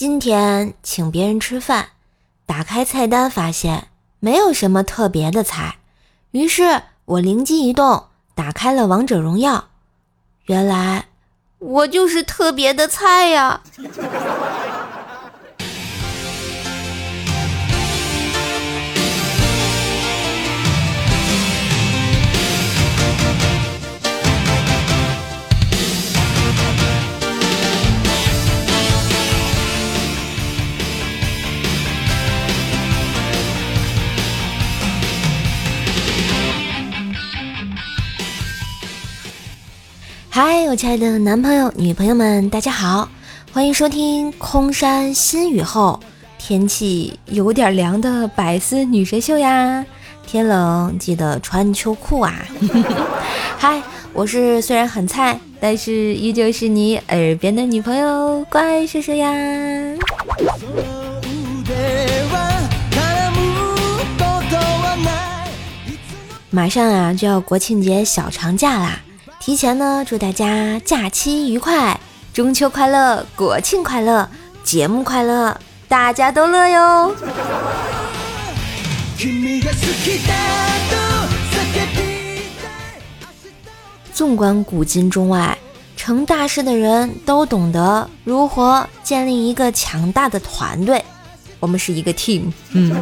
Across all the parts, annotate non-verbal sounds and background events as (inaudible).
今天请别人吃饭，打开菜单发现没有什么特别的菜，于是我灵机一动，打开了王者荣耀。原来我就是特别的菜呀！嗨，我亲爱的男朋友、女朋友们，大家好，欢迎收听空山新雨后，天气有点凉的百思女神秀呀！天冷记得穿秋裤啊！(laughs) 嗨，我是虽然很菜，但是依旧是你耳边的女朋友，乖叔叔呀！马上啊，就要国庆节小长假啦！提前呢，祝大家假期愉快，中秋快乐，国庆快乐，节目快乐，大家都乐哟。纵观古今中外，成大事的人都懂得如何建立一个强大的团队。我们是一个 team。嗯，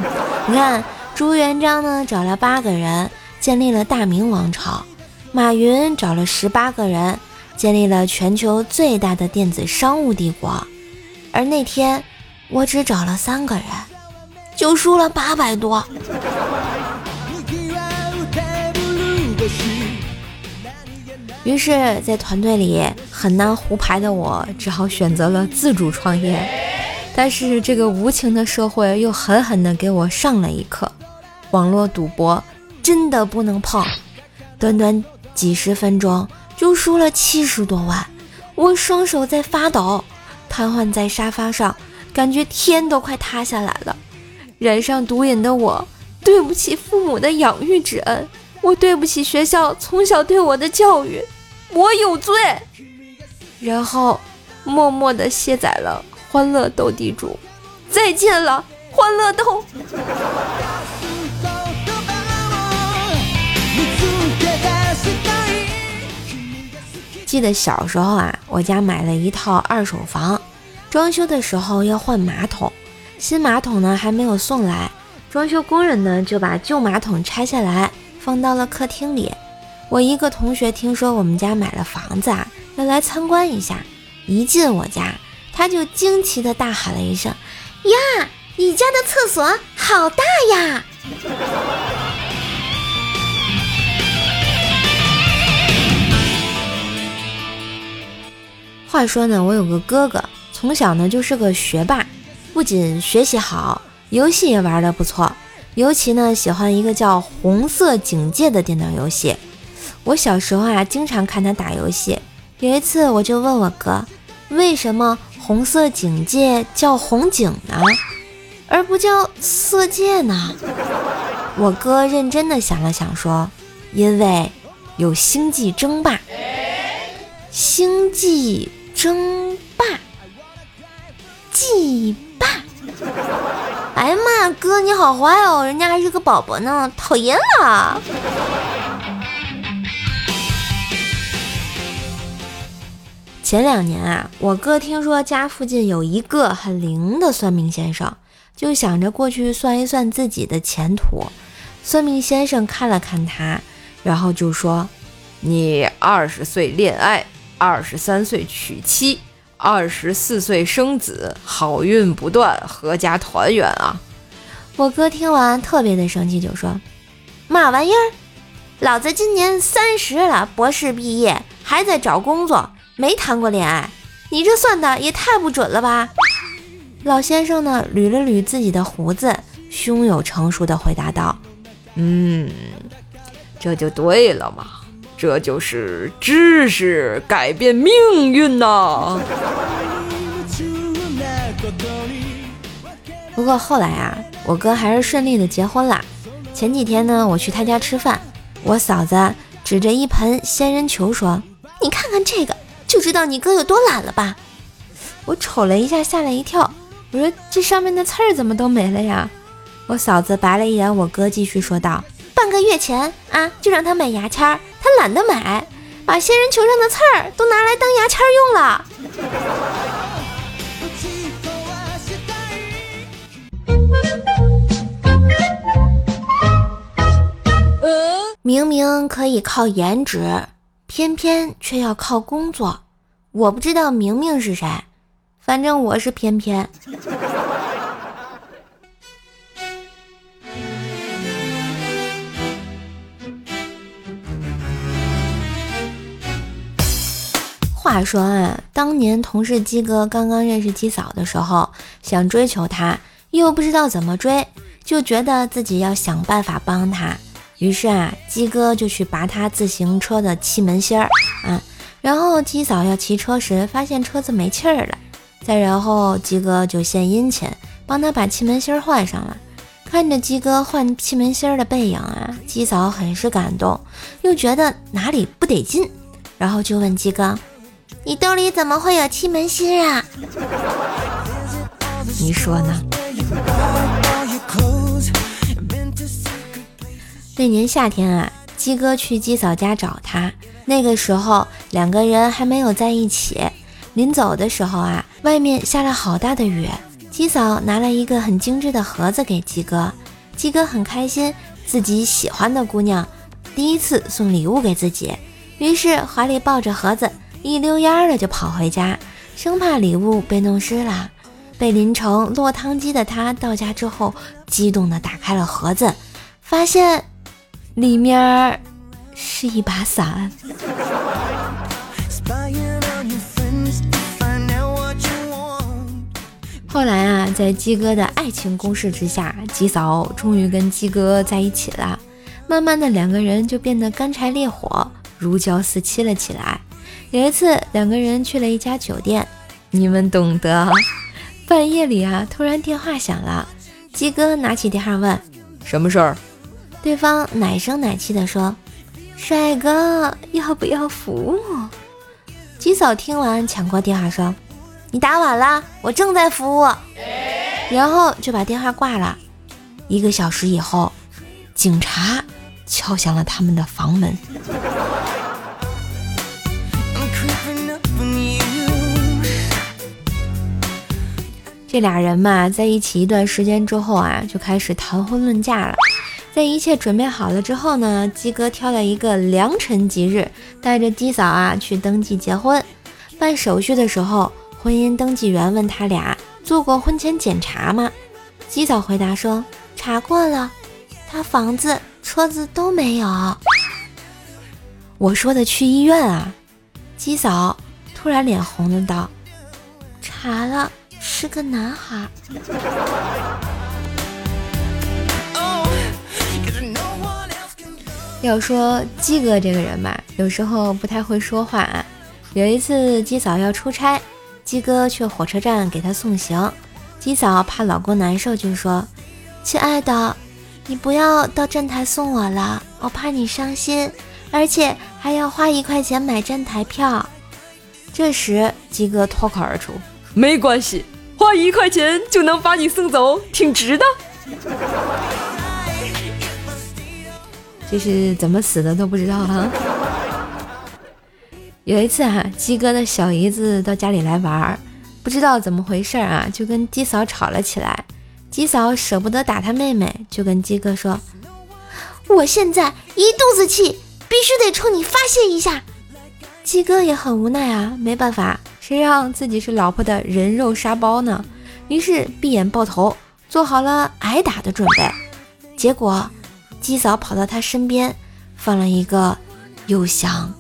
你看朱元璋呢，找了八个人，建立了大明王朝。马云找了十八个人，建立了全球最大的电子商务帝国，而那天我只找了三个人，就输了八百多。于是，在团队里很难胡牌的我，只好选择了自主创业。但是，这个无情的社会又狠狠地给我上了一课：网络赌博真的不能碰。短短。几十分钟就输了七十多万，我双手在发抖，瘫痪在沙发上，感觉天都快塌下来了。染上毒瘾的我，对不起父母的养育之恩，我对不起学校从小对我的教育，我有罪。然后默默地卸载了《欢乐斗地主》，再见了，欢乐斗。记得小时候啊，我家买了一套二手房，装修的时候要换马桶，新马桶呢还没有送来，装修工人呢就把旧马桶拆下来放到了客厅里。我一个同学听说我们家买了房子啊，要来参观一下，一进我家，他就惊奇的大喊了一声：“呀，你家的厕所好大呀！”话说呢，我有个哥哥，从小呢就是个学霸，不仅学习好，游戏也玩的不错。尤其呢喜欢一个叫《红色警戒》的电脑游戏。我小时候啊，经常看他打游戏。有一次我就问我哥，为什么《红色警戒》叫红警呢，而不叫色戒呢？我哥认真的想了想说，因为有星际争霸，星际。争霸，祭霸！哎呀妈，哥你好坏哦，人家还是个宝宝呢，讨厌了。前两年啊，我哥听说家附近有一个很灵的算命先生，就想着过去算一算自己的前途。算命先生看了看他，然后就说：“你二十岁恋爱。”二十三岁娶妻，二十四岁生子，好运不断，阖家团圆啊！我哥听完特别的生气，就说：“嘛玩意儿？老子今年三十了，博士毕业，还在找工作，没谈过恋爱，你这算的也太不准了吧！”老先生呢，捋了捋自己的胡子，胸有成竹的回答道：“嗯，这就对了嘛。”这就是知识改变命运呐！不过后来啊，我哥还是顺利的结婚了。前几天呢，我去他家吃饭，我嫂子指着一盆仙人球说：“你看看这个，就知道你哥有多懒了吧？”我瞅了一下，吓了一跳，我说这上面的刺儿怎么都没了呀？我嫂子白了一眼我哥，继续说道：“半个月前啊，就让他买牙签儿，懒得买，把仙人球上的刺儿都拿来当牙签用了。”明明可以靠颜值，偏偏却要靠工作。我不知道明明是谁，反正我是偏偏。话说啊，当年同事鸡哥刚刚认识鸡嫂的时候，想追求她，又不知道怎么追，就觉得自己要想办法帮她。于是啊，鸡哥就去拔他自行车的气门芯儿啊，然后鸡嫂要骑车时，发现车子没气儿了，再然后鸡哥就献殷勤，帮他把气门芯儿换上了。看着鸡哥换气门芯儿的背影啊，鸡嫂很是感动，又觉得哪里不得劲，然后就问鸡哥。你兜里怎么会有七门芯啊？你说呢？那年夏天啊，鸡哥去鸡嫂家找他，那个时候两个人还没有在一起。临走的时候啊，外面下了好大的雨，鸡嫂拿了一个很精致的盒子给鸡哥，鸡哥很开心，自己喜欢的姑娘第一次送礼物给自己，于是怀里抱着盒子。一溜烟儿的就跑回家，生怕礼物被弄湿了。被淋成落汤鸡的他，到家之后激动地打开了盒子，发现里面是一把伞。后来啊，在鸡哥的爱情攻势之下，鸡嫂终于跟鸡哥在一起了。慢慢的，两个人就变得干柴烈火，如胶似漆了起来。有一次，两个人去了一家酒店，你们懂得。半夜里啊，突然电话响了，鸡哥拿起电话问：“什么事儿？”对方奶声奶气的说：“帅哥，要不要服务？”鸡嫂听完，抢过电话说：“你打晚了，我正在服务。”然后就把电话挂了。一个小时以后，警察敲响了他们的房门。这俩人嘛，在一起一段时间之后啊，就开始谈婚论嫁了。在一切准备好了之后呢，鸡哥挑了一个良辰吉日，带着鸡嫂啊去登记结婚。办手续的时候，婚姻登记员问他俩做过婚前检查吗？鸡嫂回答说查过了，他房子、车子都没有。我说的去医院啊，鸡嫂突然脸红了道：查了。是个男孩。要说鸡哥这个人吧，有时候不太会说话。啊。有一次鸡嫂要出差，鸡哥去火车站给她送行。鸡嫂怕老公难受，就说：“亲爱的，你不要到站台送我了，我怕你伤心，而且还要花一块钱买站台票。”这时鸡哥脱口而出：“没关系。”花一块钱就能把你送走，挺值的。这是怎么死的都不知道哈。有一次哈，鸡哥的小姨子到家里来玩，不知道怎么回事啊，就跟鸡嫂吵了起来。鸡嫂舍不得打他妹妹，就跟鸡哥说：“我现在一肚子气，必须得冲你发泄一下。”鸡哥也很无奈啊，没办法。谁让自己是老婆的人肉沙包呢？于是闭眼抱头，做好了挨打的准备。结果，鸡嫂跑到他身边，放了一个又香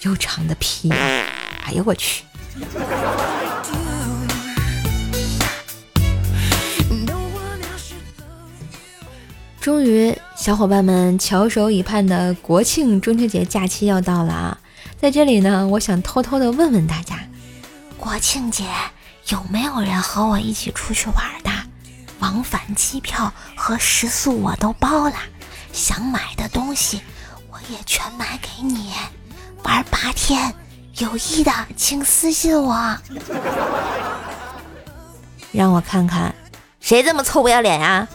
又长的屁。哎呦我去！(laughs) 终于，小伙伴们翘首以盼的国庆中秋节假期要到了啊！在这里呢，我想偷偷的问问大家。国庆节有没有人和我一起出去玩的？往返机票和食宿我都包了，想买的东西我也全买给你。玩八天，有意的请私信我。让我看看，谁这么臭不要脸呀？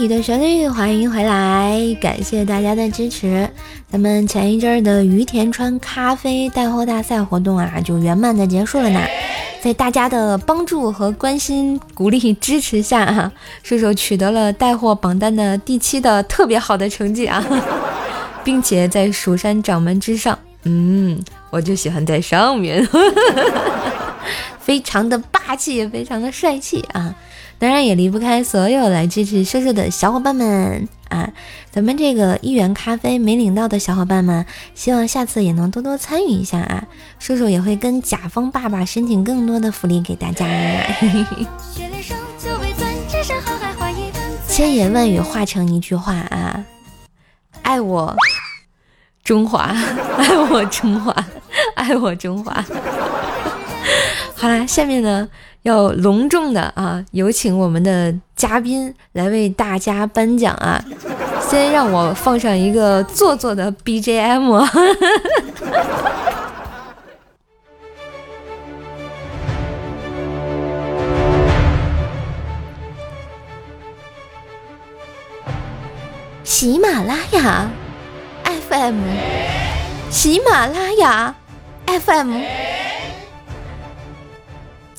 你的旋律，欢迎回来，感谢大家的支持。咱们前一阵儿的于田川咖啡带货大赛活动啊，就圆满的结束了呢。在大家的帮助和关心、鼓励、支持下啊，射手取得了带货榜单的第七的特别好的成绩啊，并且在蜀山掌门之上，嗯，我就喜欢在上面，(laughs) 非常的霸气，非常的帅气啊。当然也离不开所有来支持瘦瘦的小伙伴们啊！咱们这个一元咖啡没领到的小伙伴们，希望下次也能多多参与一下啊！瘦瘦也会跟甲方爸爸申请更多的福利给大家。千言万语化成一句话啊！爱我中华，(laughs) 爱我中华，爱我中华。好啦，下面呢？要隆重的啊，有请我们的嘉宾来为大家颁奖啊！先让我放上一个做作的 BGM，(laughs) 喜马拉雅 FM，喜马拉雅 FM。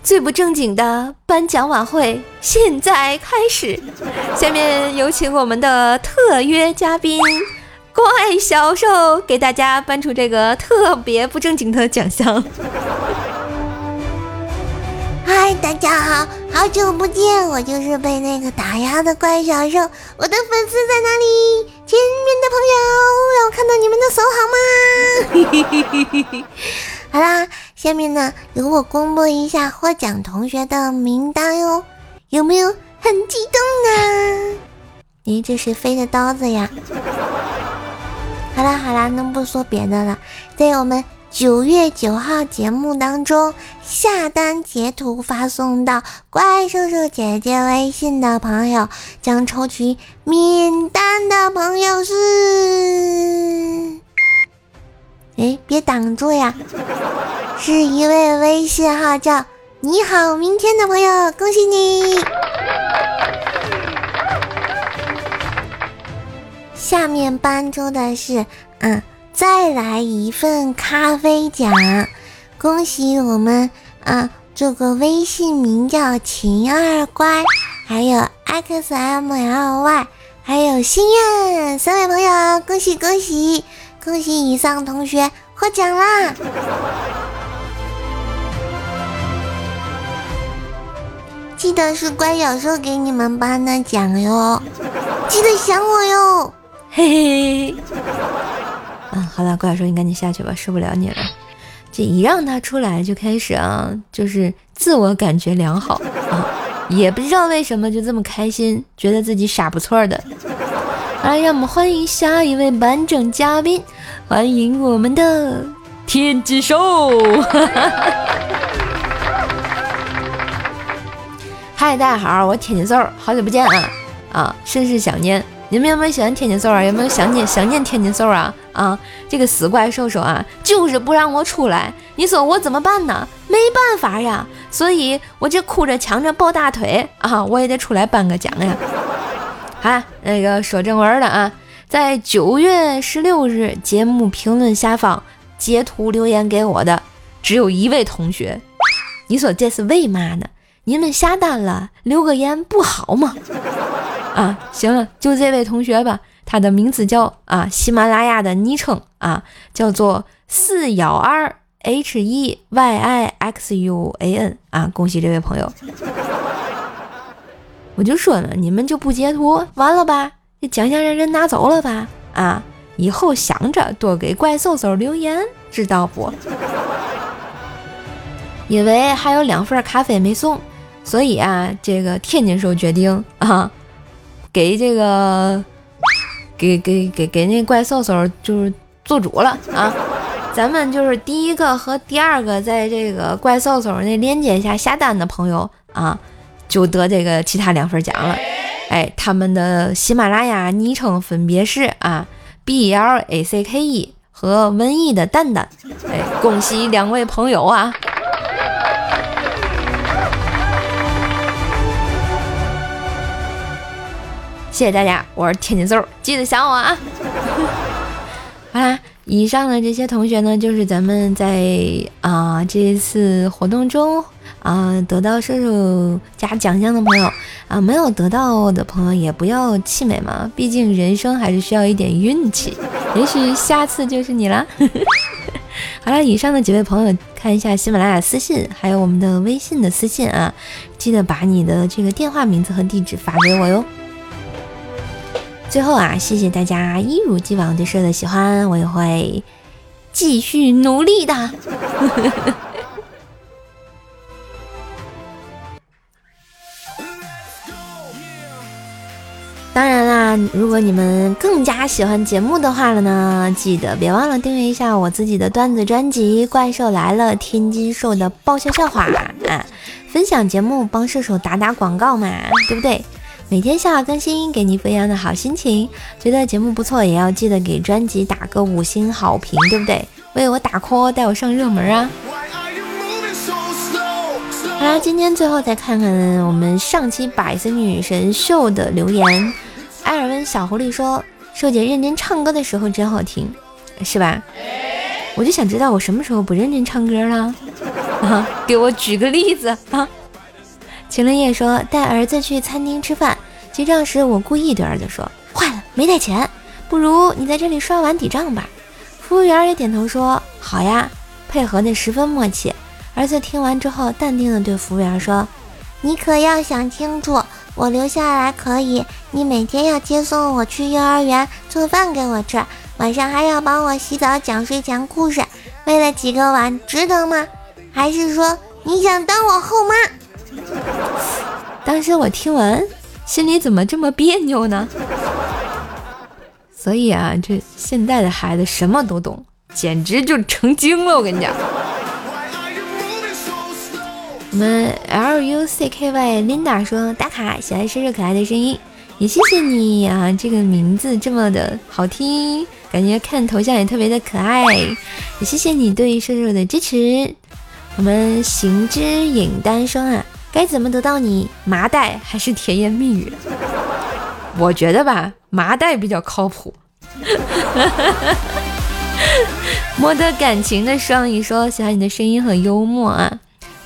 最不正经的颁奖晚会现在开始，下面有请我们的特约嘉宾怪小兽给大家颁出这个特别不正经的奖项。嗨，大家好，好久不见，我就是被那个打压的怪小兽，我的粉丝在哪里？前面的朋友，让我看到你们的手好吗？(laughs) (laughs) 好啦。下面呢，由我公布一下获奖同学的名单哟，有没有很激动呢？咦，这是飞的刀子呀！(laughs) 好啦好啦，那不说别的了，在我们九月九号节目当中下单截图发送到怪兽兽姐姐微信的朋友，将抽取免单的朋友是。哎，别挡住呀！是一位微信号叫“你好明天”的朋友，恭喜你！下面颁出的是，嗯，再来一份咖啡奖，恭喜我们啊，这个微信名叫秦二乖，还有 xmly，还有心愿三位朋友，恭喜恭喜！恭喜以上同学获奖啦！记得是乖小兽给你们颁的奖哟，记得想我哟，嘿嘿。嗯，好了，乖小兽，你赶紧下去吧，受不了你了。这一让他出来就开始啊，就是自我感觉良好啊，也不知道为什么就这么开心，觉得自己傻不错的。来，让我们欢迎下一位完整嘉宾，欢迎我们的天津兽。(laughs) 嗨，大家好，我天津兽，好久不见啊啊，甚是想念。你们有没有喜欢天津兽啊？有没有想念想念天津兽啊？啊，这个死怪兽兽啊，就是不让我出来，你说我怎么办呢？没办法呀，所以我这哭着抢着抱大腿啊，我也得出来颁个奖呀。好，那个说正文的啊，在九月十六日节目评论下方截图留言给我的只有一位同学，你说这是为嘛呢？你们下单了留个言不好吗？(laughs) 啊，行了，就这位同学吧，他的名字叫啊，喜马拉雅的昵称啊，叫做四幺二 h e y i x u a n 啊，恭喜这位朋友。我就说了，你们就不截图，完了吧？这奖项让人拿走了吧？啊，以后想着多给怪兽兽留言，知道不？(laughs) 因为还有两份咖啡没送，所以啊，这个天津兽决定啊，给这个给给给给那怪兽兽就是做主了啊，咱们就是第一个和第二个在这个怪兽兽那链接下下单的朋友啊，就得这个其他两份奖了。哎，他们的喜马拉雅昵称分别是啊，B L A C K E 和文艺的蛋蛋。哎，恭喜两位朋友啊！谢谢大家，我是天津嗖，记得想我啊！(laughs) 好啦，以上的这些同学呢，就是咱们在啊这一次活动中啊得到射手加奖项的朋友啊，没有得到的朋友也不要气馁嘛，毕竟人生还是需要一点运气，也许下次就是你啦。(laughs) 好了，以上的几位朋友看一下喜马拉雅私信，还有我们的微信的私信啊，记得把你的这个电话名字和地址发给我哟。最后啊，谢谢大家一如既往对社的喜欢，我也会继续努力的。(laughs) 当然啦，如果你们更加喜欢节目的话了呢，记得别忘了订阅一下我自己的段子专辑《怪兽来了》，天津兽的爆笑笑话啊，分享节目帮射手打打广告嘛，对不对？每天笑话更新，给你不一样的好心情。觉得节目不错，也要记得给专辑打个五星好评，对不对？为我打 call，带我上热门啊！好啦，今天最后再看看我们上期百思女神秀的留言。艾尔文小狐狸说：“瘦姐认真唱歌的时候真好听，是吧？”我就想知道我什么时候不认真唱歌了？啊，(laughs) 给我举个例子啊！秦林业说：“带儿子去餐厅吃饭，结账时我故意对儿子说：‘坏了，没带钱，不如你在这里刷碗抵账吧。’服务员也点头说：‘好呀。’配合的十分默契。儿子听完之后，淡定的对服务员说：‘你可要想清楚，我留下来可以，你每天要接送我去幼儿园，做饭给我吃，晚上还要帮我洗澡、讲睡前故事，为了几个碗，值得吗？还是说你想当我后妈？’”当时我听完，心里怎么这么别扭呢？所以啊，这现在的孩子什么都懂，简直就成精了。我跟你讲，我们 L U C K Y Linda 说打卡，喜爱诗诗可爱的声音，也谢谢你啊，这个名字这么的好听，感觉看头像也特别的可爱，也谢谢你对射手的支持。我们行之影单说啊。该怎么得到你麻袋还是甜言蜜语？(laughs) 我觉得吧，麻袋比较靠谱。(laughs) 摸得感情的双鱼说喜欢你的声音很幽默啊，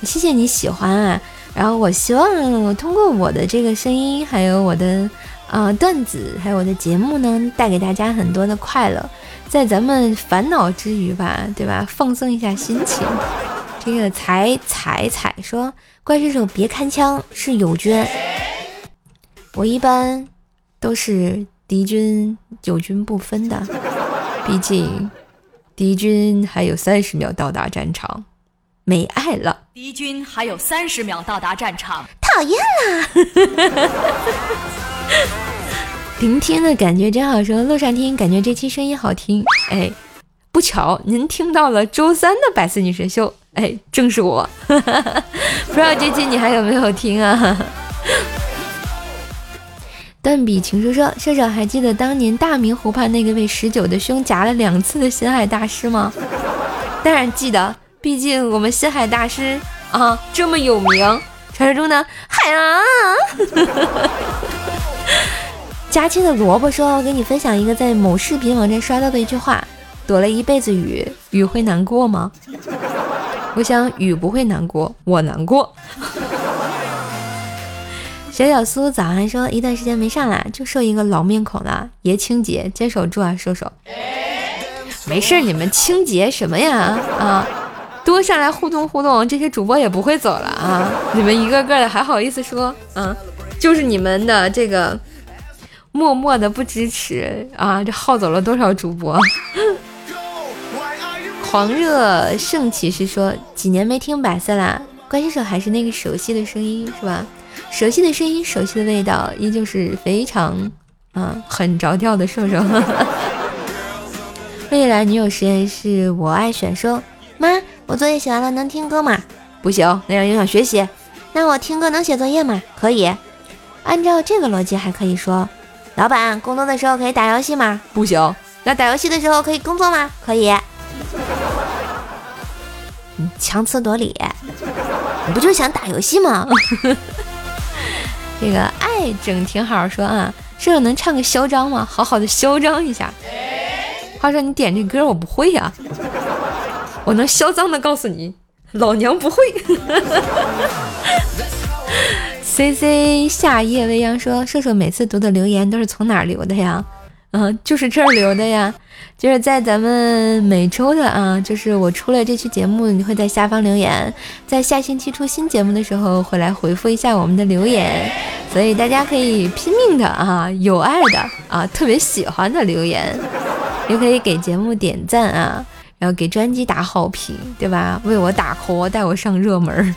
谢谢你喜欢啊。然后我希望我通过我的这个声音，还有我的啊段子，还有我的节目呢，带给大家很多的快乐，在咱们烦恼之余吧，对吧？放松一下心情。这个彩彩彩说。怪兽手别开枪，是友军。我一般都是敌军友军不分的，毕竟敌军还有三十秒到达战场，没爱了。敌军还有三十秒到达战场，讨厌啦！(laughs) 聆听的感觉真好，说路上听，感觉这期声音好听。哎，不巧您听到了周三的百思女神秀。哎，正是我，(laughs) 不知道这期你还有没有听啊？断笔情书说，射手还记得当年大明湖畔那个被十九的胸夹了两次的心海大师吗？当然记得，毕竟我们心海大师啊这么有名，传说中的海啊。(laughs) 佳期的萝卜说，我给你分享一个在某视频网站刷到的一句话：躲了一辈子雨，雨会难过吗？我想雨不会难过，我难过。小小苏早上说一段时间没上来，就剩一个老面孔了。爷清洁，坚守住啊，叔叔。没事，你们清洁什么呀？啊，多上来互动互动，这些主播也不会走了啊。你们一个个的还好意思说？啊，就是你们的这个默默的不支持啊，这耗走了多少主播？狂热圣骑士说：“几年没听百色啦，关心手还是那个熟悉的声音，是吧？熟悉的声音，熟悉的味道，依旧是非常，啊，很着调的瘦瘦。(laughs) 未来女友实验室，我爱选说，妈，我作业写完了，能听歌吗？不行，那样影响学习。那我听歌能写作业吗？可以。按照这个逻辑，还可以说，老板，工作的时候可以打游戏吗？不行。那打游戏的时候可以工作吗？可以。强词夺理，你不就想打游戏吗？(laughs) 这个爱整挺好说啊，这个能唱个嚣张吗？好好的嚣张一下。话说你点这歌我不会呀，我能嚣张的告诉你，老娘不会。(laughs) C C 夏夜未央说，射手每次读的留言都是从哪留的呀？嗯，就是这儿留的呀，就是在咱们每周的啊，就是我出了这期节目，你会在下方留言，在下星期出新节目的时候会来回复一下我们的留言，所以大家可以拼命的啊，有爱的啊，特别喜欢的留言，也可以给节目点赞啊，然后给专辑打好评，对吧？为我打 call，带我上热门。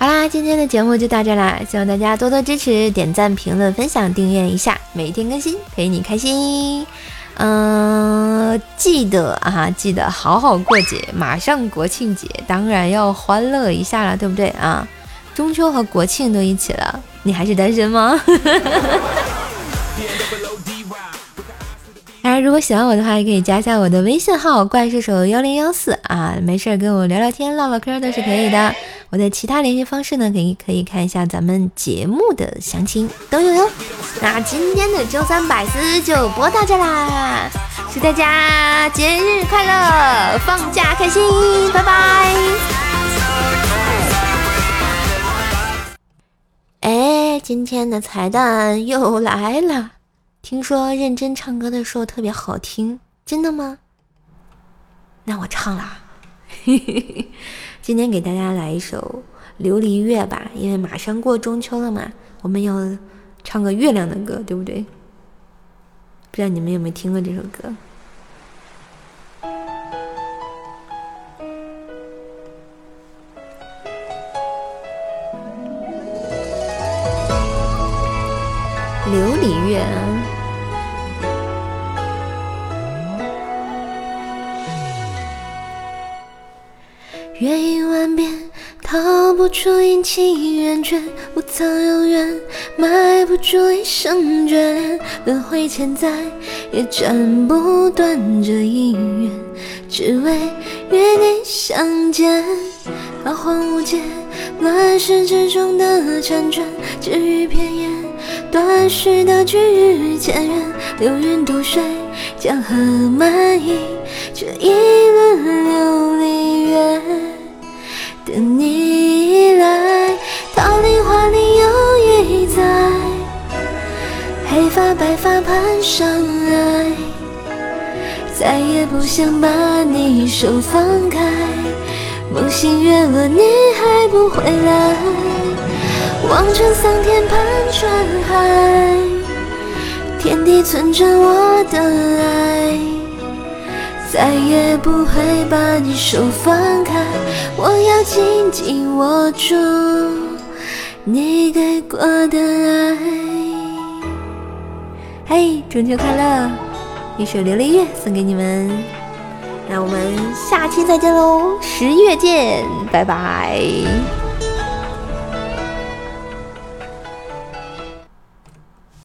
好啦，今天的节目就到这啦，希望大家多多支持，点赞、评论、分享、订阅一下，每天更新陪你开心。嗯，记得啊，记得好好过节，马上国庆节，当然要欢乐一下了，对不对啊？中秋和国庆都一起了，你还是单身吗？(laughs) 当然，如果喜欢我的话，也可以加一下我的微信号“怪兽手幺零幺四”啊，没事跟我聊聊天、唠唠嗑都是可以的。我的其他联系方式呢，可以可以看一下咱们节目的详情都有哟。那今天的周三百思就播到这啦，祝大家节日快乐，放假开心，拜拜。哎，今天的彩蛋又来了，听说认真唱歌的时候特别好听，真的吗？那我唱啦，嘿嘿嘿。今天给大家来一首《琉璃月》吧，因为马上过中秋了嘛，我们要唱个月亮的歌，对不对？不知道你们有没有听过这首歌？琉璃月。啊月影万变，逃不出阴晴圆缺，无藏有缘，埋不住一生眷恋。轮回千载，也斩不断这姻缘，只为与你相见。彷徨无解，乱世之中的辗转，只语片言，断续的句语千缘，流云渡水，江河漫溢，这一轮琉璃月。桃李花里又一载，黑发白发攀上来，再也不想把你手放开。梦醒月落，你还不回来，望穿桑田盼穿海，天地存着我的爱。再也不会把你手放开，我要紧紧握住你给过的爱。嘿，中秋快乐！一首《琉璃月》送给你们，那我们下期再见喽，十月见，拜拜。